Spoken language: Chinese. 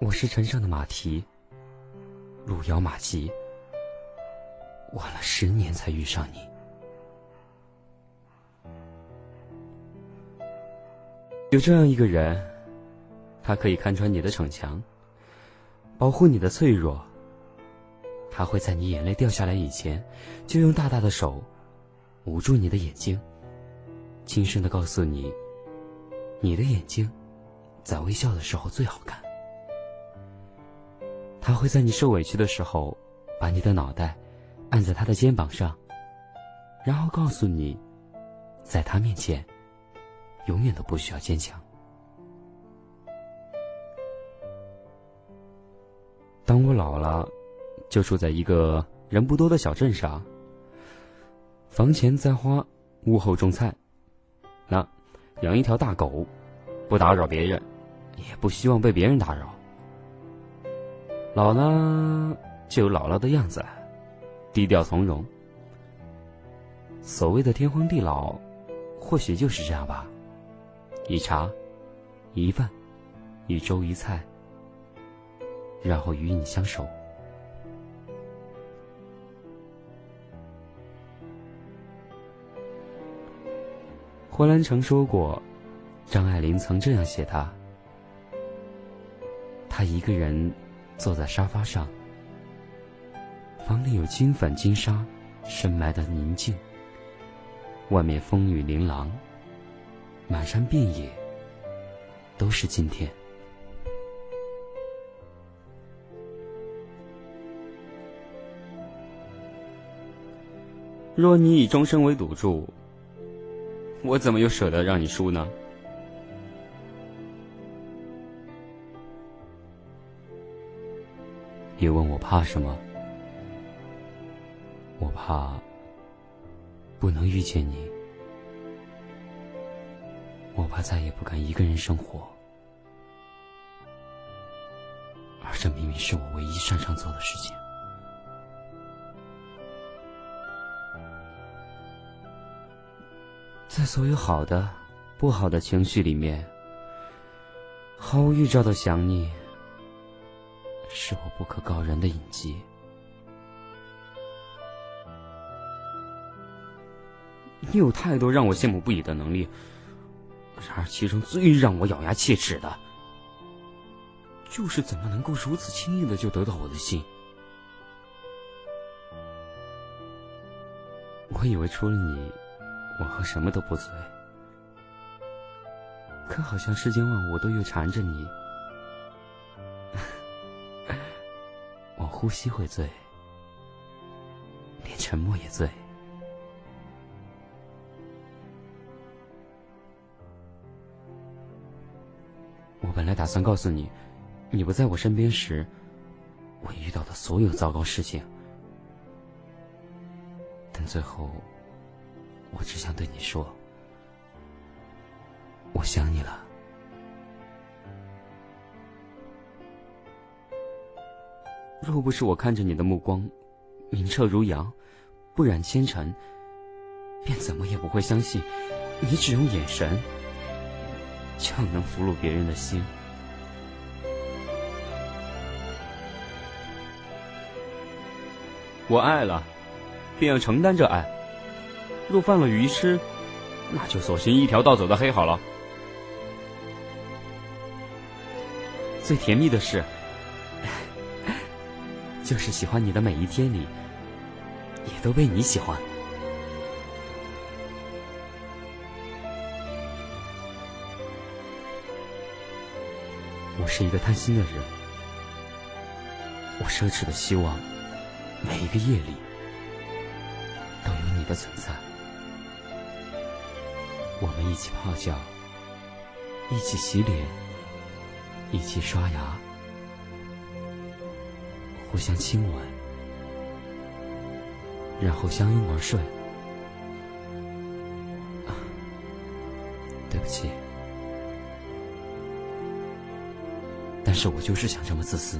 我是城上的马蹄，路遥马急，晚了十年才遇上你。有这样一个人，他可以看穿你的逞强，保护你的脆弱。他会在你眼泪掉下来以前，就用大大的手捂住你的眼睛，轻声的告诉你：你的眼睛在微笑的时候最好看。他会在你受委屈的时候，把你的脑袋按在他的肩膀上，然后告诉你，在他面前，永远都不需要坚强。当我老了，就住在一个人不多的小镇上，房前栽花，屋后种菜，那养一条大狗，不打扰别人，也不希望被别人打扰。老了就有姥姥的样子，低调从容。所谓的天荒地老，或许就是这样吧。一茶，一饭，一粥一菜，然后与你相守。胡兰成说过，张爱玲曾这样写他：他一个人。坐在沙发上，房里有金粉金沙深埋的宁静。外面风雨琳琅，满山遍野都是今天。若你以终身为赌注，我怎么又舍得让你输呢？你问我怕什么？我怕不能遇见你，我怕再也不敢一个人生活，而这明明是我唯一擅长做的事情。在所有好的、不好的情绪里面，毫无预兆的想你。是我不可告人的隐疾。你有太多让我羡慕不已的能力，然而其中最让我咬牙切齿的，就是怎么能够如此轻易的就得到我的心？我以为除了你，我和什么都不醉，可好像世间万物都又缠着你。呼吸会醉，连沉默也醉。我本来打算告诉你，你不在我身边时，我遇到的所有糟糕事情，但最后，我只想对你说，我想你了。若不是我看着你的目光，明澈如阳，不染纤尘，便怎么也不会相信，你只用眼神就能俘虏别人的心。我爱了，便要承担这爱。若犯了愚痴，那就索性一条道走到黑好了。最甜蜜的是。就是喜欢你的每一天里，也都被你喜欢。我是一个贪心的人，我奢侈的希望每一个夜里都有你的存在。我们一起泡脚，一起洗脸，一起刷牙。互相亲吻，然后相拥而睡。对不起，但是我就是想这么自私。